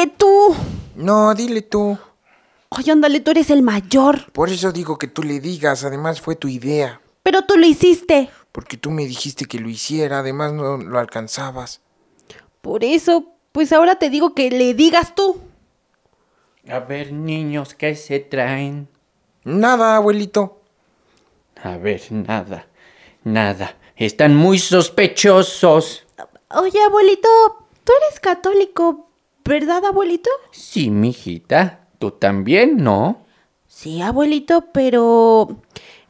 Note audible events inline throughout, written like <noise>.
Dile tú. No, dile tú. Oye, ándale, tú eres el mayor. Por eso digo que tú le digas, además fue tu idea. Pero tú lo hiciste. Porque tú me dijiste que lo hiciera, además no lo alcanzabas. Por eso, pues ahora te digo que le digas tú. A ver, niños, ¿qué se traen? Nada, abuelito. A ver, nada, nada. Están muy sospechosos. Oye, abuelito, tú eres católico, ¿verdad, abuelito? Sí, mijita. ¿Tú también, no? Sí, abuelito, pero...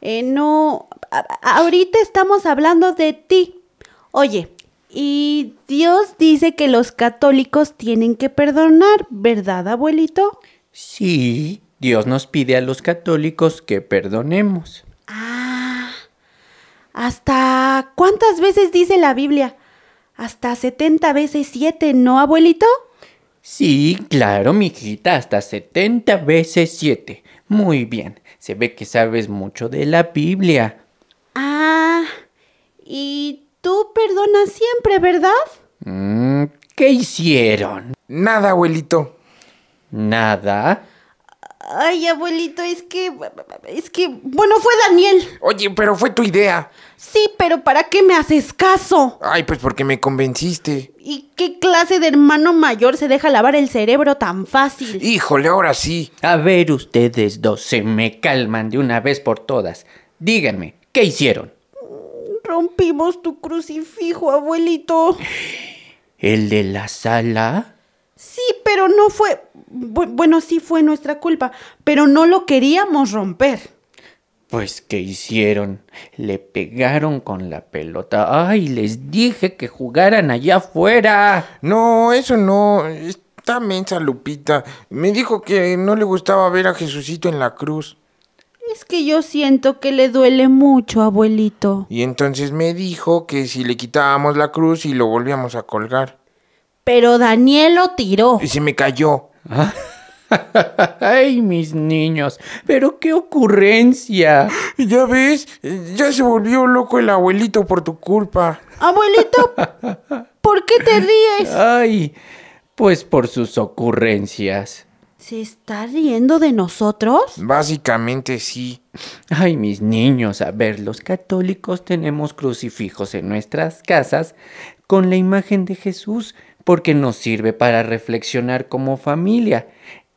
eh, no... a- ahorita estamos hablando de ti. Oye, y Dios dice que los católicos tienen que perdonar, ¿verdad, abuelito? Sí, Dios nos pide a los católicos que perdonemos. Ah, ¿hasta cuántas veces dice la Biblia? Hasta 70 veces 7, ¿no, abuelito? Sí, claro, mijita, hasta 70 veces 7. Muy bien, se ve que sabes mucho de la Biblia. Ah, y tú perdonas siempre, ¿verdad? Mm, ¿Qué hicieron? Nada, abuelito. Nada. Ay, abuelito, es que... Es que... Bueno, fue Daniel. Oye, pero fue tu idea. Sí, pero ¿para qué me haces caso? Ay, pues porque me convenciste. ¿Y qué clase de hermano mayor se deja lavar el cerebro tan fácil? Híjole, ahora sí. A ver, ustedes dos se me calman de una vez por todas. Díganme, ¿qué hicieron? Rompimos tu crucifijo, abuelito. ¿El de la sala? Sí, pero no fue... bu- Bueno, sí fue nuestra culpa, pero no lo queríamos romper. Pues, ¿qué hicieron? Le pegaron con la pelota. ¡Ay, les dije que jugaran allá afuera! No, eso no. Está mensa Lupita. Me dijo que no le gustaba ver a Jesucito en la cruz. Es que yo siento que le duele mucho, abuelito. Y entonces me dijo que si le quitábamos la cruz y lo volvíamos a colgar. Pero Daniel lo tiró. Y se me cayó. <laughs> ¡Ay, mis niños! ¡Pero qué ocurrencia! Ya ves, ya se volvió loco el abuelito por tu culpa. Abuelito, <laughs> ¿por qué te ríes? ¡Ay! Pues por sus ocurrencias. ¿Se está riendo de nosotros? Básicamente sí. Ay, mis niños, a ver, los católicos tenemos crucifijos en nuestras casas con la imagen de Jesús porque nos sirve para reflexionar como familia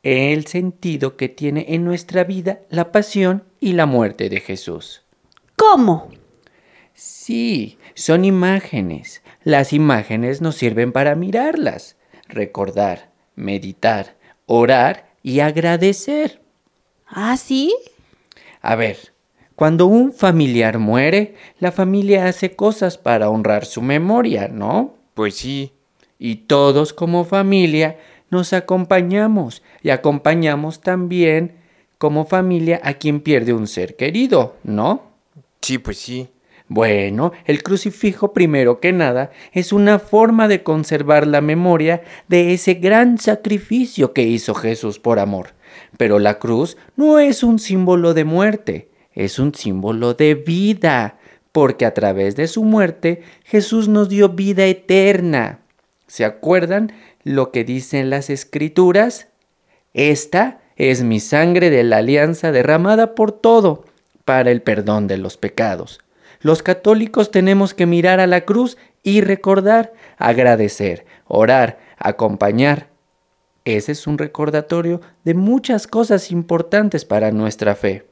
el sentido que tiene en nuestra vida la pasión y la muerte de Jesús. ¿Cómo? Sí, son imágenes. Las imágenes nos sirven para mirarlas, recordar, meditar, orar y agradecer. ¿Ah, sí? A ver, cuando un familiar muere, la familia hace cosas para honrar su memoria, ¿no? Pues sí. Y todos como familia nos acompañamos y acompañamos también como familia a quien pierde un ser querido, ¿no? Sí, pues sí. Bueno, el crucifijo primero que nada es una forma de conservar la memoria de ese gran sacrificio que hizo Jesús por amor. Pero la cruz no es un símbolo de muerte, es un símbolo de vida, porque a través de su muerte Jesús nos dio vida eterna. ¿Se acuerdan lo que dicen las escrituras? Esta es mi sangre de la alianza derramada por todo para el perdón de los pecados. Los católicos tenemos que mirar a la cruz y recordar, agradecer, orar, acompañar. Ese es un recordatorio de muchas cosas importantes para nuestra fe.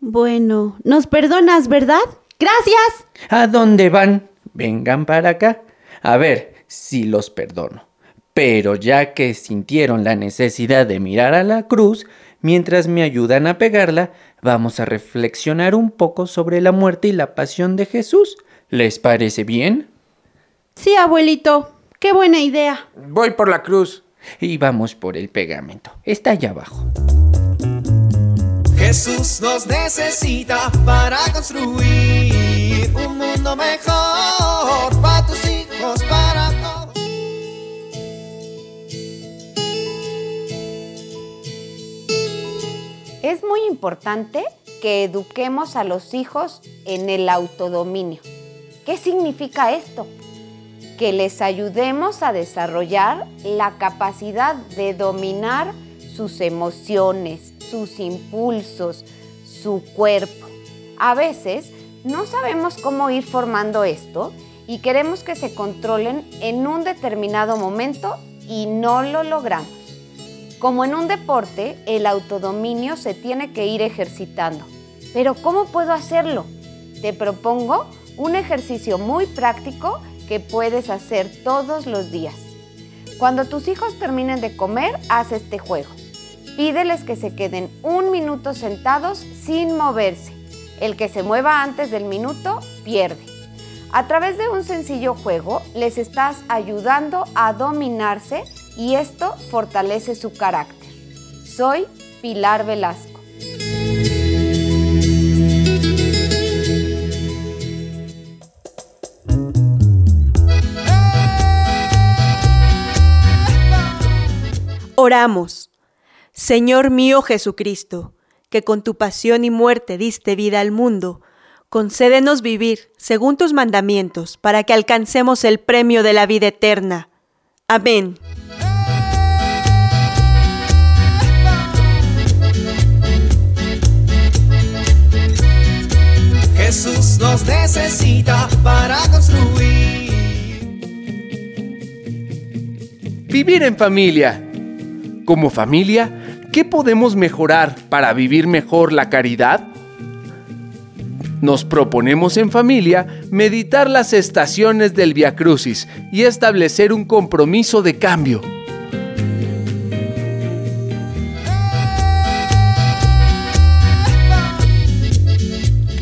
Bueno, nos perdonas, ¿verdad? Gracias. ¿A dónde van? Vengan para acá. A ver si los perdono. Pero ya que sintieron la necesidad de mirar a la cruz, mientras me ayudan a pegarla, vamos a reflexionar un poco sobre la muerte y la pasión de Jesús. ¿Les parece bien? Sí, abuelito. Qué buena idea. Voy por la cruz. Y vamos por el pegamento. Está allá abajo. Jesús nos necesita para construir un mundo mejor para tus Es muy importante que eduquemos a los hijos en el autodominio. ¿Qué significa esto? Que les ayudemos a desarrollar la capacidad de dominar sus emociones, sus impulsos, su cuerpo. A veces no sabemos cómo ir formando esto y queremos que se controlen en un determinado momento y no lo logramos. Como en un deporte, el autodominio se tiene que ir ejercitando. Pero ¿cómo puedo hacerlo? Te propongo un ejercicio muy práctico que puedes hacer todos los días. Cuando tus hijos terminen de comer, haz este juego. Pídeles que se queden un minuto sentados sin moverse. El que se mueva antes del minuto pierde. A través de un sencillo juego les estás ayudando a dominarse y esto fortalece su carácter. Soy Pilar Velasco. Oramos. Señor mío Jesucristo, que con tu pasión y muerte diste vida al mundo, concédenos vivir según tus mandamientos para que alcancemos el premio de la vida eterna. Amén. Necesita para construir. Vivir en familia. Como familia, ¿qué podemos mejorar para vivir mejor la caridad? Nos proponemos en familia meditar las estaciones del Via Crucis y establecer un compromiso de cambio.